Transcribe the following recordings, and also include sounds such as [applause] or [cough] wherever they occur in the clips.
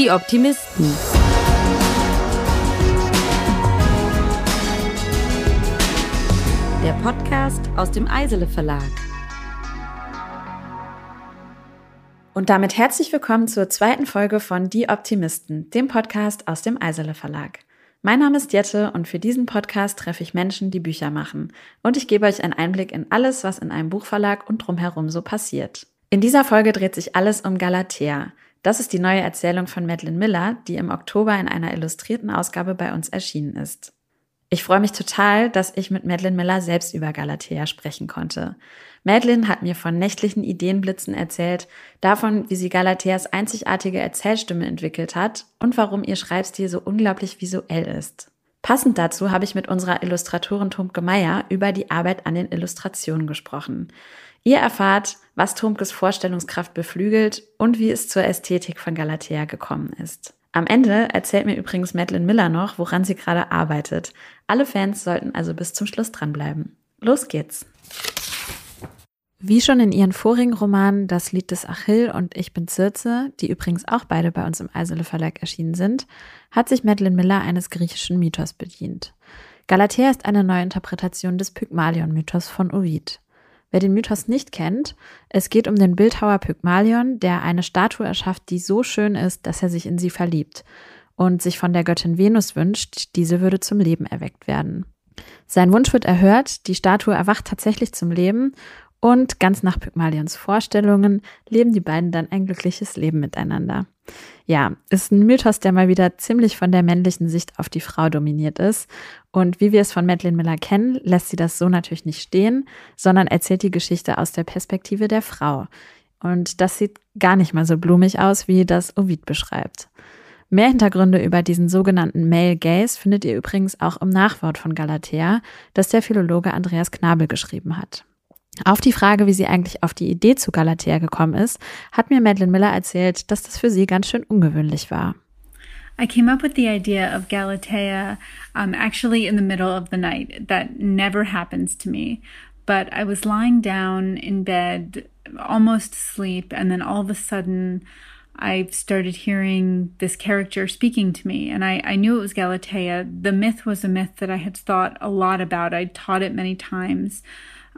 Die Optimisten. Der Podcast aus dem Eisele Verlag. Und damit herzlich willkommen zur zweiten Folge von Die Optimisten, dem Podcast aus dem Eisele Verlag. Mein Name ist Jette und für diesen Podcast treffe ich Menschen, die Bücher machen. Und ich gebe euch einen Einblick in alles, was in einem Buchverlag und drumherum so passiert. In dieser Folge dreht sich alles um Galatea. Das ist die neue Erzählung von Madeline Miller, die im Oktober in einer illustrierten Ausgabe bei uns erschienen ist. Ich freue mich total, dass ich mit Madeline Miller selbst über Galatea sprechen konnte. Madeline hat mir von nächtlichen Ideenblitzen erzählt, davon, wie sie Galateas einzigartige Erzählstimme entwickelt hat und warum ihr Schreibstil so unglaublich visuell ist. Passend dazu habe ich mit unserer Illustratorin Tomke Meyer über die Arbeit an den Illustrationen gesprochen. Ihr erfahrt, was Tomkes Vorstellungskraft beflügelt und wie es zur Ästhetik von Galatea gekommen ist. Am Ende erzählt mir übrigens Madeline Miller noch, woran sie gerade arbeitet. Alle Fans sollten also bis zum Schluss dranbleiben. Los geht's! Wie schon in ihren vorigen Romanen Das Lied des Achill und Ich bin Circe, die übrigens auch beide bei uns im Eisele Verlag erschienen sind, hat sich Madeline Miller eines griechischen Mythos bedient. Galatea ist eine Neuinterpretation des Pygmalion-Mythos von Ovid. Wer den Mythos nicht kennt, es geht um den Bildhauer Pygmalion, der eine Statue erschafft, die so schön ist, dass er sich in sie verliebt und sich von der Göttin Venus wünscht, diese würde zum Leben erweckt werden. Sein Wunsch wird erhört, die Statue erwacht tatsächlich zum Leben und ganz nach Pygmalions Vorstellungen leben die beiden dann ein glückliches Leben miteinander. Ja, ist ein Mythos, der mal wieder ziemlich von der männlichen Sicht auf die Frau dominiert ist. Und wie wir es von Madeleine Miller kennen, lässt sie das so natürlich nicht stehen, sondern erzählt die Geschichte aus der Perspektive der Frau. Und das sieht gar nicht mal so blumig aus, wie das Ovid beschreibt. Mehr Hintergründe über diesen sogenannten Male Gaze findet ihr übrigens auch im Nachwort von Galatea, das der Philologe Andreas Knabel geschrieben hat. Auf die Frage, wie sie eigentlich auf die Idee zu Galatea gekommen ist, hat mir Madeline Miller erzählt, dass das für sie ganz schön ungewöhnlich war. I came up with the idea of Galatea um, actually in the middle of the night. That never happens to me. But I was lying down in bed, almost asleep, and then all of a sudden, I started hearing this character speaking to me, and I, I knew it was Galatea. The myth was a myth that I had thought a lot about. I'd taught it many times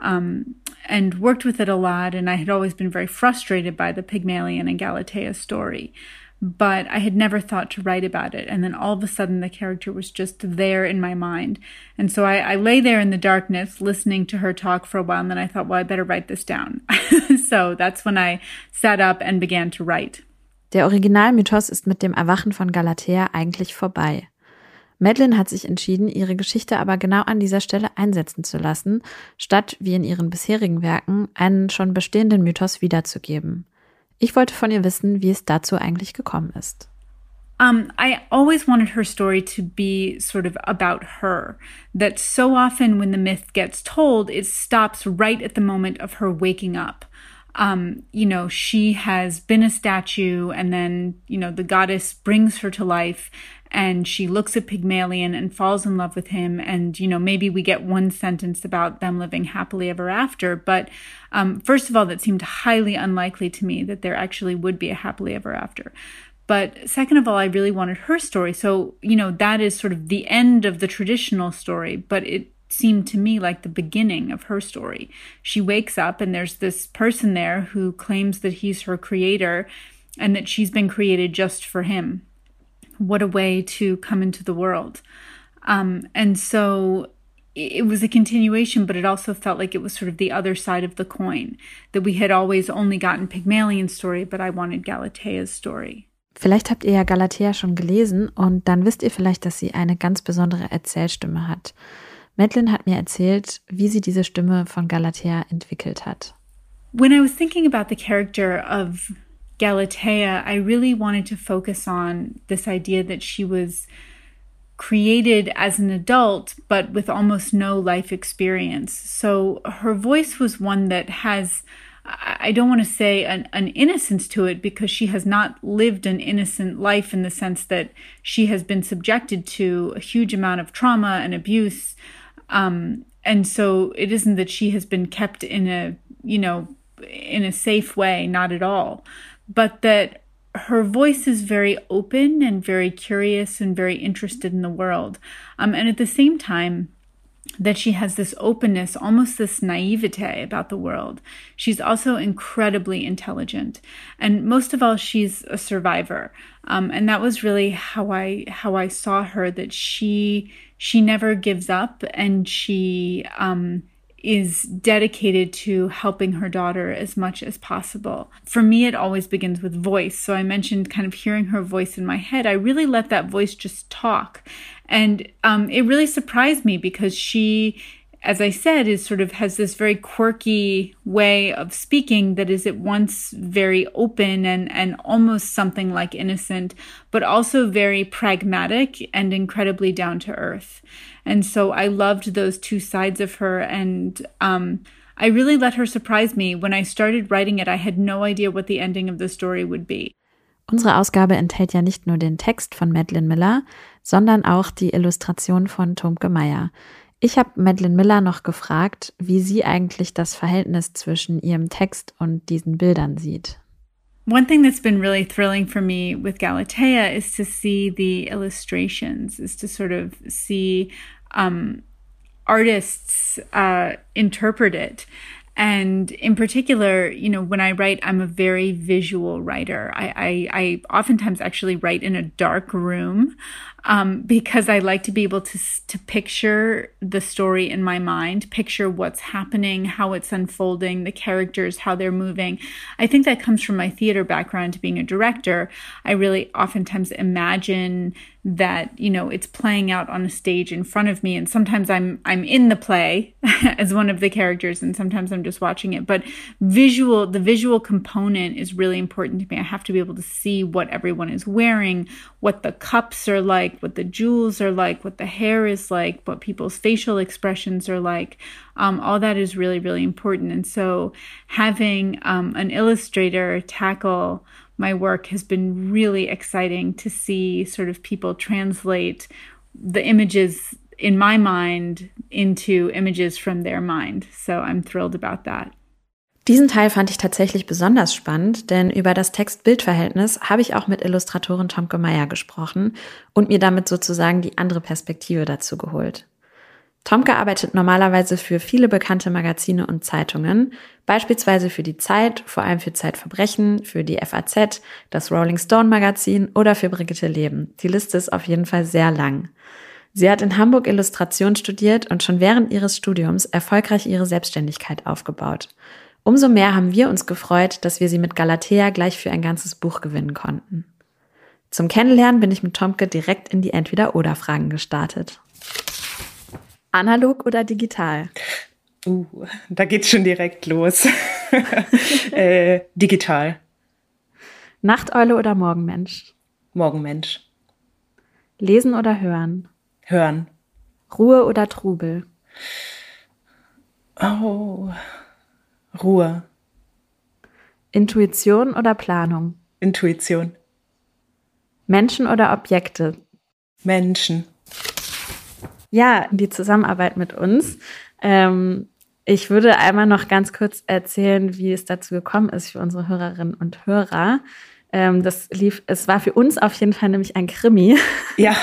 um, and worked with it a lot. And I had always been very frustrated by the Pygmalion and Galatea story. But I had never thought to write about it. And then all of a sudden, the character was just there in my mind. And so I, I lay there in the darkness listening to her talk for a while. And then I thought, well, I better write this down. [laughs] so that's when I sat up and began to write. Der Originalmythos ist mit dem Erwachen von Galatea eigentlich vorbei. Madeline hat sich entschieden, ihre Geschichte aber genau an dieser Stelle einsetzen zu lassen, statt wie in ihren bisherigen Werken einen schon bestehenden Mythos wiederzugeben. Ich wollte von ihr wissen, wie es dazu eigentlich gekommen ist. Um, I always wanted her story to be sort of about her. That so often when the myth gets told, it stops right at the moment of her waking up. Um, you know, she has been a statue and then, you know, the goddess brings her to life and she looks at Pygmalion and falls in love with him. And, you know, maybe we get one sentence about them living happily ever after. But um, first of all, that seemed highly unlikely to me that there actually would be a happily ever after. But second of all, I really wanted her story. So, you know, that is sort of the end of the traditional story, but it seemed to me like the beginning of her story. She wakes up and there's this person there who claims that he's her creator and that she's been created just for him. What a way to come into the world. Um, and so it was a continuation, but it also felt like it was sort of the other side of the coin that we had always only gotten Pygmalion's story, but I wanted Galatea's story. Vielleicht habt ihr ja Galatea schon gelesen und dann wisst ihr vielleicht, dass sie eine ganz besondere Erzählstimme hat. Madeline hat mir erzählt, wie sie diese Stimme von Galatea entwickelt hat. When I was thinking about the character of Galatea, I really wanted to focus on this idea that she was created as an adult, but with almost no life experience. So her voice was one that has, I don't want to say an, an innocence to it because she has not lived an innocent life in the sense that she has been subjected to a huge amount of trauma and abuse. Um, and so it isn't that she has been kept in a, you know, in a safe way, not at all, but that her voice is very open and very curious and very interested in the world. Um, and at the same time, that she has this openness, almost this naivete about the world. She's also incredibly intelligent, and most of all, she's a survivor. Um, and that was really how I how I saw her. That she she never gives up, and she um, is dedicated to helping her daughter as much as possible. For me, it always begins with voice. So I mentioned kind of hearing her voice in my head. I really let that voice just talk. And um, it really surprised me because she, as I said, is sort of has this very quirky way of speaking that is at once very open and, and almost something like innocent, but also very pragmatic and incredibly down to earth. And so I loved those two sides of her. And um, I really let her surprise me. When I started writing it, I had no idea what the ending of the story would be. Unsere Ausgabe enthält ja nicht nur den Text von Madeline Miller, sondern auch die Illustration von Tomke Meyer. Ich habe Madeline Miller noch gefragt, wie sie eigentlich das Verhältnis zwischen ihrem Text und diesen Bildern sieht. One thing that's been really thrilling for me with Galatea is to see the illustrations, is to sort of see um, artists uh, interpret it. And in particular, you know, when I write, I'm a very visual writer. I, I, I oftentimes actually write in a dark room um, because I like to be able to to picture the story in my mind, picture what's happening, how it's unfolding, the characters, how they're moving. I think that comes from my theater background, to being a director. I really oftentimes imagine that you know it's playing out on a stage in front of me. And sometimes i'm i'm in the play [laughs] as one of the characters and sometimes i'm just watching it. But visual the visual component is really important to me. I have to be able to see what everyone is wearing what the cups are like what the jewels are like what the hair is like what people's facial expressions are like. Um, all that is really really important. And so having um, an illustrator tackle my work has been really exciting to see sort of people translate the images in my mind into images from their mind. So I'm thrilled about that. Diesen Teil fand ich tatsächlich besonders spannend, denn über das Text-Bild-Verhältnis habe ich auch mit Illustratorin Tomke Meyer gesprochen und mir damit sozusagen die andere Perspektive dazu geholt. Tomke arbeitet normalerweise für viele bekannte Magazine und Zeitungen, beispielsweise für die Zeit, vor allem für Zeitverbrechen, für die FAZ, das Rolling Stone Magazin oder für Brigitte Leben. Die Liste ist auf jeden Fall sehr lang. Sie hat in Hamburg Illustration studiert und schon während ihres Studiums erfolgreich ihre Selbstständigkeit aufgebaut. Umso mehr haben wir uns gefreut, dass wir sie mit Galatea gleich für ein ganzes Buch gewinnen konnten. Zum Kennenlernen bin ich mit Tomke direkt in die Entweder-Oder-Fragen gestartet. Analog oder digital? Uh, da geht's schon direkt los. [laughs] äh, digital. Nachteule oder Morgenmensch? Morgenmensch. Lesen oder hören? Hören. Ruhe oder Trubel? Oh, Ruhe. Intuition oder Planung? Intuition. Menschen oder Objekte? Menschen ja, die Zusammenarbeit mit uns. Ähm, ich würde einmal noch ganz kurz erzählen, wie es dazu gekommen ist für unsere Hörerinnen und Hörer. Ähm, das lief, es war für uns auf jeden Fall nämlich ein Krimi. Ja.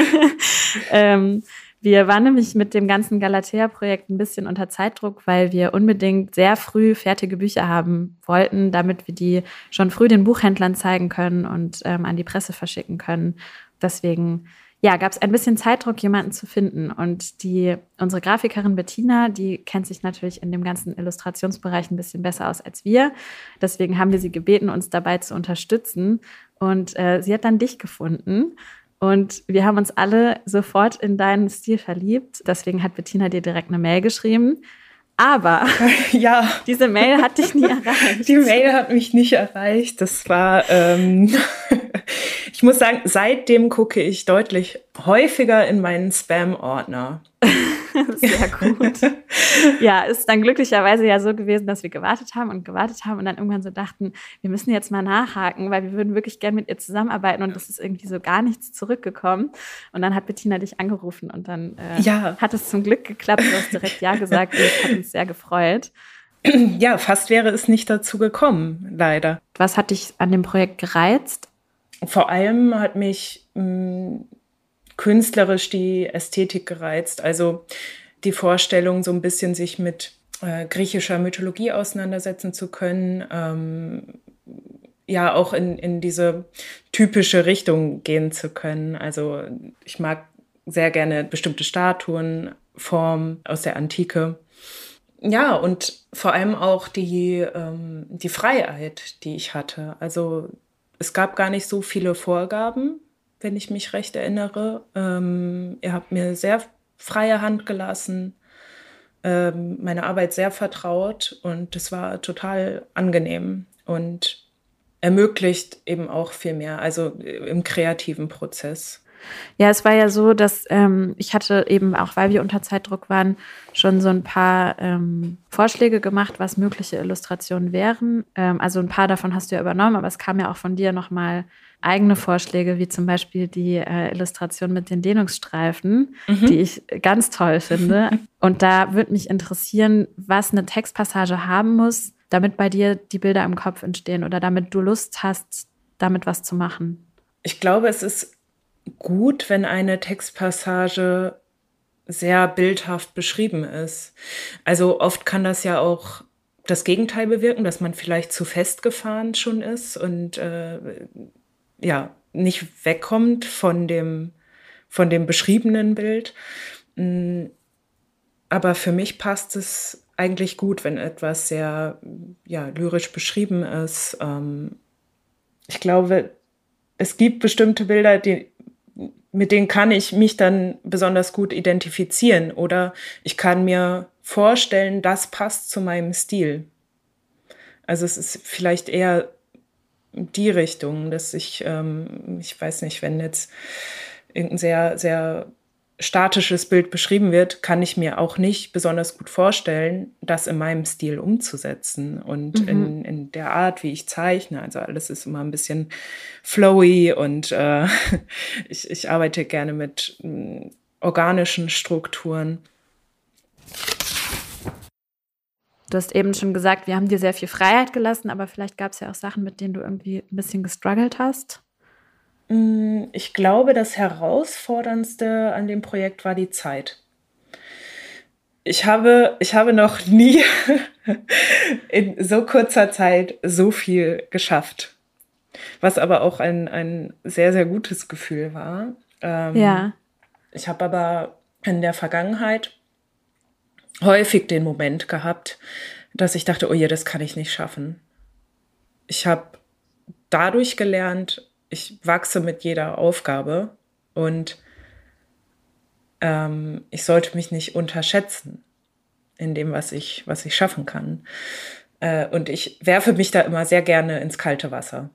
[laughs] ähm, wir waren nämlich mit dem ganzen Galatea-Projekt ein bisschen unter Zeitdruck, weil wir unbedingt sehr früh fertige Bücher haben wollten, damit wir die schon früh den Buchhändlern zeigen können und ähm, an die Presse verschicken können. Deswegen ja, gab es ein bisschen Zeitdruck, jemanden zu finden. Und die, unsere Grafikerin Bettina, die kennt sich natürlich in dem ganzen Illustrationsbereich ein bisschen besser aus als wir. Deswegen haben wir sie gebeten, uns dabei zu unterstützen. Und äh, sie hat dann dich gefunden. Und wir haben uns alle sofort in deinen Stil verliebt. Deswegen hat Bettina dir direkt eine Mail geschrieben. Aber [laughs] ja, diese Mail hat dich nie [laughs] erreicht. Die Mail hat mich nicht erreicht. Das war, ähm, [laughs] ich muss sagen, seitdem gucke ich deutlich häufiger in meinen Spam-Ordner. [laughs] Sehr gut. ja, ist dann glücklicherweise ja so gewesen, dass wir gewartet haben und gewartet haben und dann irgendwann so dachten, wir müssen jetzt mal nachhaken, weil wir würden wirklich gerne mit ihr zusammenarbeiten und es ist irgendwie so gar nichts zurückgekommen. Und dann hat Bettina dich angerufen und dann äh, ja. hat es zum Glück geklappt. Du hast direkt Ja gesagt und das hat uns sehr gefreut. [clears throat] ja, fast wäre es nicht dazu gekommen, leider. Was hat dich an dem Projekt gereizt? Vor allem hat mich mh, hm, künstlerisch die Ästhetik gereizt. Also die Vorstellung, so ein bisschen sich mit äh, griechischer Mythologie auseinandersetzen zu können, ähm, ja auch in, in diese typische Richtung gehen zu können. Also ich mag sehr gerne bestimmte Statuen, Formen aus der Antike. Ja, und vor allem auch die, ähm, die Freiheit, die ich hatte. Also es gab gar nicht so viele Vorgaben, wenn ich mich recht erinnere. Ähm, ihr habt mir sehr freie Hand gelassen, ähm, meine Arbeit sehr vertraut und es war total angenehm und ermöglicht eben auch viel mehr, also im kreativen Prozess. Ja, es war ja so, dass ähm, ich hatte eben auch, weil wir unter Zeitdruck waren, schon so ein paar ähm, Vorschläge gemacht, was mögliche Illustrationen wären. Ähm, also ein paar davon hast du ja übernommen, aber es kam ja auch von dir nochmal eigene Vorschläge, wie zum Beispiel die äh, Illustration mit den Dehnungsstreifen, mhm. die ich ganz toll finde. [laughs] Und da würde mich interessieren, was eine Textpassage haben muss, damit bei dir die Bilder im Kopf entstehen oder damit du Lust hast, damit was zu machen. Ich glaube, es ist gut, wenn eine Textpassage sehr bildhaft beschrieben ist. Also oft kann das ja auch das Gegenteil bewirken, dass man vielleicht zu festgefahren schon ist und äh, ja nicht wegkommt von dem von dem beschriebenen Bild. Mm, aber für mich passt es eigentlich gut, wenn etwas sehr ja lyrisch beschrieben ist. Ähm, ich glaube, es gibt bestimmte Bilder, die mit denen kann ich mich dann besonders gut identifizieren oder ich kann mir vorstellen, das passt zu meinem Stil. Also es ist vielleicht eher die Richtung, dass ich, ähm, ich weiß nicht, wenn jetzt irgendein sehr, sehr statisches Bild beschrieben wird, kann ich mir auch nicht besonders gut vorstellen, das in meinem Stil umzusetzen und mhm. in, in der Art, wie ich zeichne. Also alles ist immer ein bisschen flowy und äh, [laughs] ich, ich arbeite gerne mit äh, organischen Strukturen. Du hast eben schon gesagt, wir haben dir sehr viel Freiheit gelassen, aber vielleicht gab es ja auch Sachen, mit denen du irgendwie ein bisschen gestruggelt hast. Mm, ich glaube, das Herausforderndste an dem Projekt war die Zeit. Ich habe, ich habe noch nie [laughs] in so kurzer Zeit so viel geschafft. Was aber auch ein, ein sehr, sehr gutes Gefühl war. Ähm, ja. Ich habe aber in der Vergangenheit häufig den Moment gehabt, dass ich dachte, oh je, das kann ich nicht schaffen. Ich habe dadurch gelernt, ich wachse mit jeder Aufgabe und ähm, ich sollte mich nicht unterschätzen in dem, was ich, was ich schaffen kann. Äh, und ich werfe mich da immer sehr gerne ins kalte Wasser.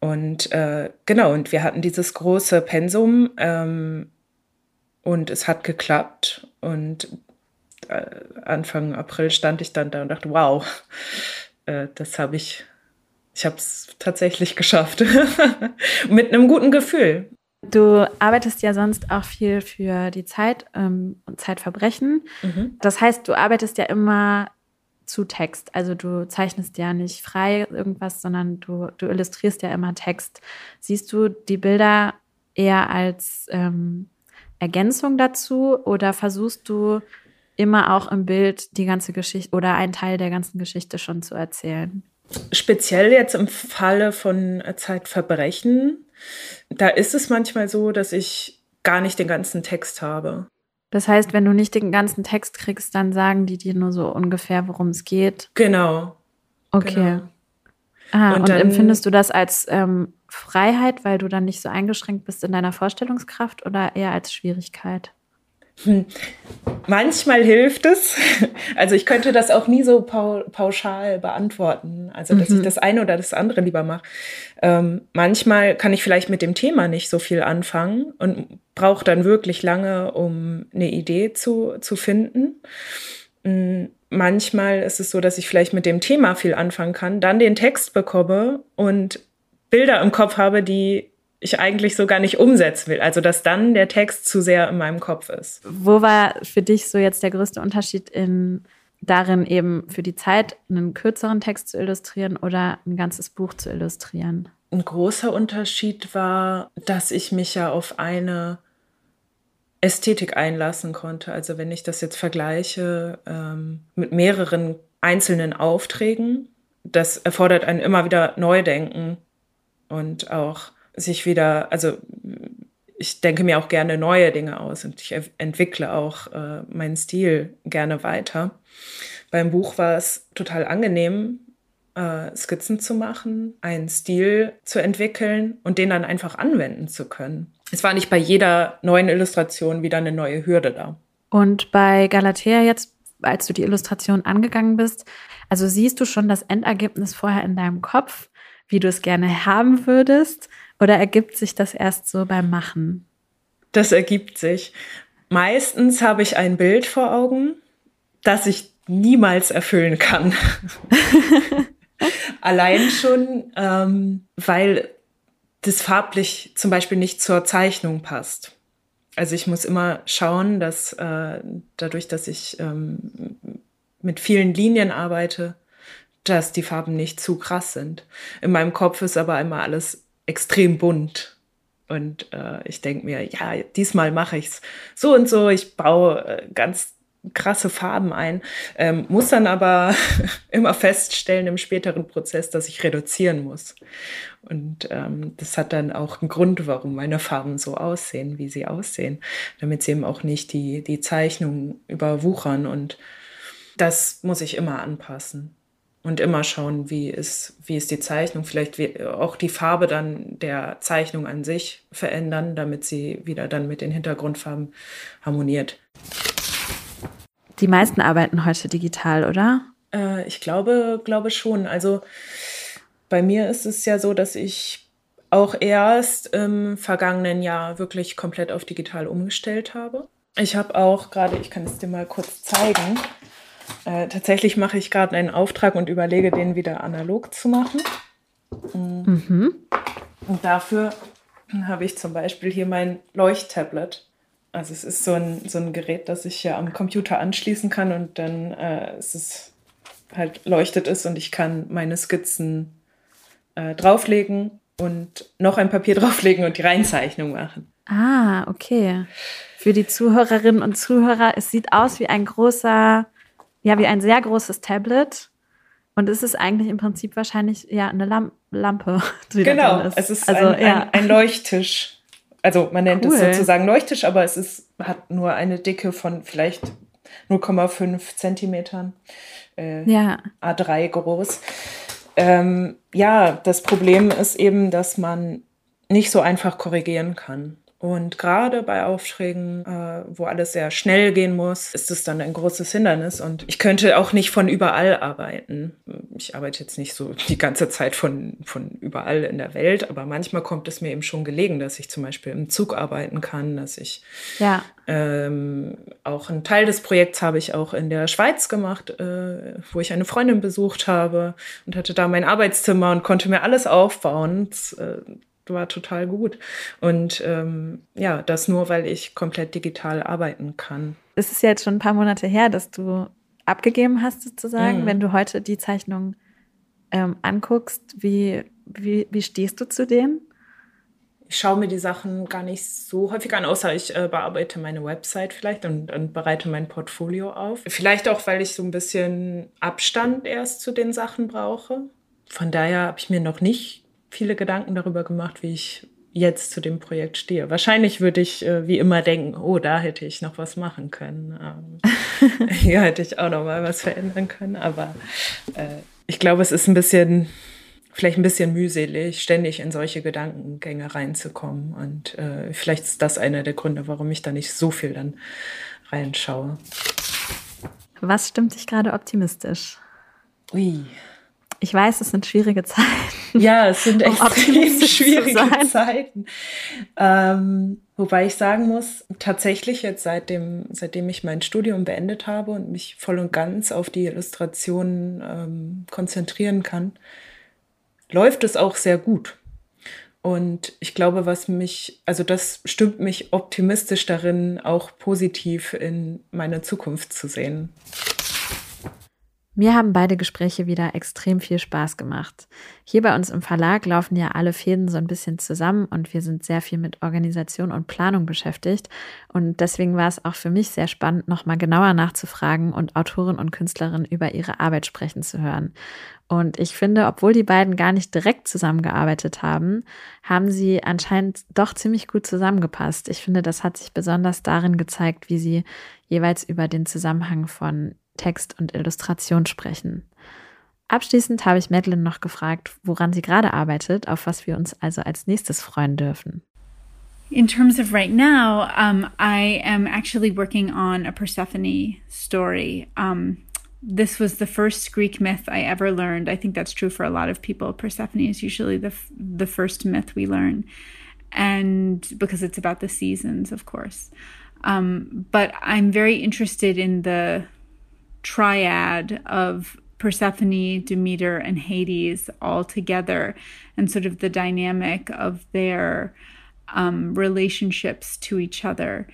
Und äh, genau, und wir hatten dieses große Pensum ähm, und es hat geklappt. Und Anfang April stand ich dann da und dachte, wow, äh, das habe ich ich habe es tatsächlich geschafft. [laughs] Mit einem guten Gefühl. Du arbeitest ja sonst auch viel für die Zeit ähm, und Zeitverbrechen. Mhm. Das heißt, du arbeitest ja immer zu Text. Also du zeichnest ja nicht frei irgendwas, sondern du, du illustrierst ja immer Text. Siehst du die Bilder eher als ähm, Ergänzung dazu oder versuchst du immer auch im Bild die ganze Geschichte oder einen Teil der ganzen Geschichte schon zu erzählen? speziell jetzt im Falle von Zeitverbrechen, da ist es manchmal so, dass ich gar nicht den ganzen Text habe. Das heißt, wenn du nicht den ganzen Text kriegst, dann sagen die dir nur so ungefähr, worum es geht. Genau. Okay. Genau. Ah, und, und dann, empfindest du das als ähm, Freiheit, weil du dann nicht so eingeschränkt bist in deiner Vorstellungskraft oder eher als Schwierigkeit? Hm. Manchmal hilft es. Also ich könnte das auch nie so pauschal beantworten. Also dass mhm. ich das eine oder das andere lieber mache. Ähm, manchmal kann ich vielleicht mit dem Thema nicht so viel anfangen und brauche dann wirklich lange, um eine Idee zu, zu finden. Mhm. Manchmal ist es so, dass ich vielleicht mit dem Thema viel anfangen kann, dann den Text bekomme und Bilder im Kopf habe, die ich eigentlich so gar nicht umsetzen will. Also dass dann der Text zu sehr in meinem Kopf ist. Wo war für dich so jetzt der größte Unterschied in darin eben für die Zeit einen kürzeren Text zu illustrieren oder ein ganzes Buch zu illustrieren? Ein großer Unterschied war, dass ich mich ja auf eine Ästhetik einlassen konnte. Also wenn ich das jetzt vergleiche ähm, mit mehreren einzelnen Aufträgen, das erfordert ein immer wieder Neudenken und auch sich wieder, also ich denke mir auch gerne neue Dinge aus und ich entwickle auch äh, meinen Stil gerne weiter. Beim Buch war es total angenehm, äh, Skizzen zu machen, einen Stil zu entwickeln und den dann einfach anwenden zu können. Es war nicht bei jeder neuen Illustration wieder eine neue Hürde da. Und bei Galatea jetzt, als du die Illustration angegangen bist, also siehst du schon das Endergebnis vorher in deinem Kopf, wie du es gerne haben würdest? Oder ergibt sich das erst so beim Machen? Das ergibt sich. Meistens habe ich ein Bild vor Augen, das ich niemals erfüllen kann. [laughs] Allein schon, ähm, weil das farblich zum Beispiel nicht zur Zeichnung passt. Also ich muss immer schauen, dass äh, dadurch, dass ich ähm, mit vielen Linien arbeite, dass die Farben nicht zu krass sind. In meinem Kopf ist aber immer alles extrem bunt. Und äh, ich denke mir, ja, diesmal mache ich es so und so. Ich baue äh, ganz krasse Farben ein, ähm, muss dann aber [laughs] immer feststellen im späteren Prozess, dass ich reduzieren muss. Und ähm, das hat dann auch einen Grund, warum meine Farben so aussehen, wie sie aussehen, damit sie eben auch nicht die, die Zeichnung überwuchern. Und das muss ich immer anpassen und immer schauen, wie ist, wie ist die Zeichnung, vielleicht auch die Farbe dann der Zeichnung an sich verändern, damit sie wieder dann mit den Hintergrundfarben harmoniert. Die meisten arbeiten heute digital, oder? Äh, ich glaube, glaube schon. Also bei mir ist es ja so, dass ich auch erst im vergangenen Jahr wirklich komplett auf digital umgestellt habe. Ich habe auch gerade, ich kann es dir mal kurz zeigen, äh, tatsächlich mache ich gerade einen Auftrag und überlege, den wieder analog zu machen. Mhm. Und dafür habe ich zum Beispiel hier mein Leuchttablet. Also es ist so ein, so ein Gerät, das ich ja am Computer anschließen kann und dann äh, ist es halt leuchtet es und ich kann meine Skizzen äh, drauflegen und noch ein Papier [laughs] drauflegen und die Reinzeichnung machen. Ah, okay. Für die Zuhörerinnen und Zuhörer, es sieht aus wie ein großer ja, wie ein sehr großes Tablet. Und es ist eigentlich im Prinzip wahrscheinlich ja eine Lamp Lampe. [laughs] Die genau, da ist. es ist also, ein, ja. ein, ein, Leuchttisch. Also man nennt cool. es sozusagen Leuchttisch, aber es ist, hat nur eine Dicke von vielleicht 0,5 Zentimetern. Äh, ja. A3 groß. Ähm, ja, das Problem ist eben, dass man nicht so einfach korrigieren kann. Und gerade bei Aufträgen, äh, wo alles sehr schnell gehen muss, ist es dann ein großes Hindernis. Und ich könnte auch nicht von überall arbeiten. Ich arbeite jetzt nicht so die ganze Zeit von, von überall in der Welt, aber manchmal kommt es mir eben schon gelegen, dass ich zum Beispiel im Zug arbeiten kann, dass ich ja. ähm, auch einen Teil des Projekts habe ich auch in der Schweiz gemacht, äh, wo ich eine Freundin besucht habe und hatte da mein Arbeitszimmer und konnte mir alles aufbauen. Das, äh, war total gut. Und ähm, ja, das nur, weil ich komplett digital arbeiten kann. Es ist jetzt schon ein paar Monate her, dass du abgegeben hast, sozusagen. Mhm. Wenn du heute die Zeichnung ähm, anguckst, wie, wie, wie stehst du zu denen? Ich schaue mir die Sachen gar nicht so häufig an, außer ich äh, bearbeite meine Website vielleicht und, und bereite mein Portfolio auf. Vielleicht auch, weil ich so ein bisschen Abstand erst zu den Sachen brauche. Von daher habe ich mir noch nicht viele Gedanken darüber gemacht, wie ich jetzt zu dem Projekt stehe. Wahrscheinlich würde ich äh, wie immer denken, oh, da hätte ich noch was machen können. Ähm, [laughs] hier hätte ich auch noch mal was verändern können. Aber äh, ich glaube, es ist ein bisschen, vielleicht ein bisschen mühselig, ständig in solche Gedankengänge reinzukommen. Und äh, vielleicht ist das einer der Gründe, warum ich da nicht so viel dann reinschaue. Was stimmt dich gerade optimistisch? Ui. Ich weiß, es sind schwierige Zeiten. Ja, es sind [laughs] um extrem schwierige Zeiten. Ähm, wobei ich sagen muss, tatsächlich jetzt seitdem, seitdem ich mein Studium beendet habe und mich voll und ganz auf die Illustrationen ähm, konzentrieren kann, läuft es auch sehr gut. Und ich glaube, was mich, also das stimmt mich optimistisch darin, auch positiv in meine Zukunft zu sehen. Mir haben beide Gespräche wieder extrem viel Spaß gemacht. Hier bei uns im Verlag laufen ja alle Fäden so ein bisschen zusammen und wir sind sehr viel mit Organisation und Planung beschäftigt. Und deswegen war es auch für mich sehr spannend, nochmal genauer nachzufragen und Autoren und Künstlerinnen über ihre Arbeit sprechen zu hören. Und ich finde, obwohl die beiden gar nicht direkt zusammengearbeitet haben, haben sie anscheinend doch ziemlich gut zusammengepasst. Ich finde, das hat sich besonders darin gezeigt, wie sie jeweils über den Zusammenhang von Text und Illustration sprechen. Abschließend habe ich Madeline noch gefragt, woran sie gerade arbeitet, auf was wir uns also als nächstes freuen dürfen. In terms of right now, um, I am actually working on a Persephone story. Um, this was the first Greek myth I ever learned. I think that's true for a lot of people. Persephone is usually the the first myth we learn, and because it's about the seasons, of course. Um, but I'm very interested in the triad of Persephone, Demeter, and Hades all together, and sort of the dynamic of their um, relationships to each other.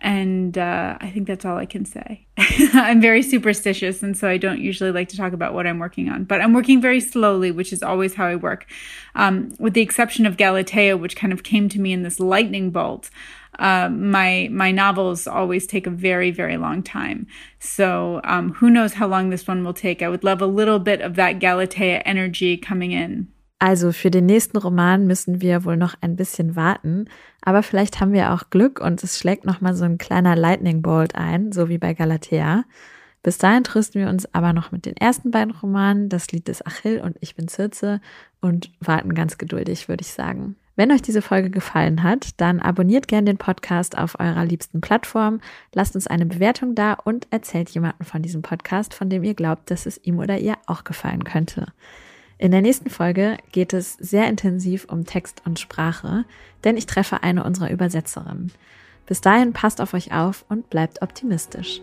And uh, I think that's all I can say. [laughs] I'm very superstitious, and so I don't usually like to talk about what I'm working on. But I'm working very slowly, which is always how I work. Um, with the exception of Galatea, which kind of came to me in this lightning bolt uh, my my novels always take a very very long time. So um, who knows how long this one will take? I would love a little bit of that Galatea energy coming in. Also für den nächsten Roman müssen wir wohl noch ein bisschen warten, aber vielleicht haben wir auch Glück und es schlägt noch mal so ein kleiner Lightning Bolt ein, so wie bei Galatea. Bis dahin trösten wir uns aber noch mit den ersten beiden Romanen, Das Lied des Achill und Ich bin Circe und warten ganz geduldig, würde ich sagen. Wenn euch diese Folge gefallen hat, dann abonniert gerne den Podcast auf eurer liebsten Plattform, lasst uns eine Bewertung da und erzählt jemanden von diesem Podcast, von dem ihr glaubt, dass es ihm oder ihr auch gefallen könnte. In der nächsten Folge geht es sehr intensiv um Text und Sprache, denn ich treffe eine unserer Übersetzerinnen. Bis dahin passt auf euch auf und bleibt optimistisch.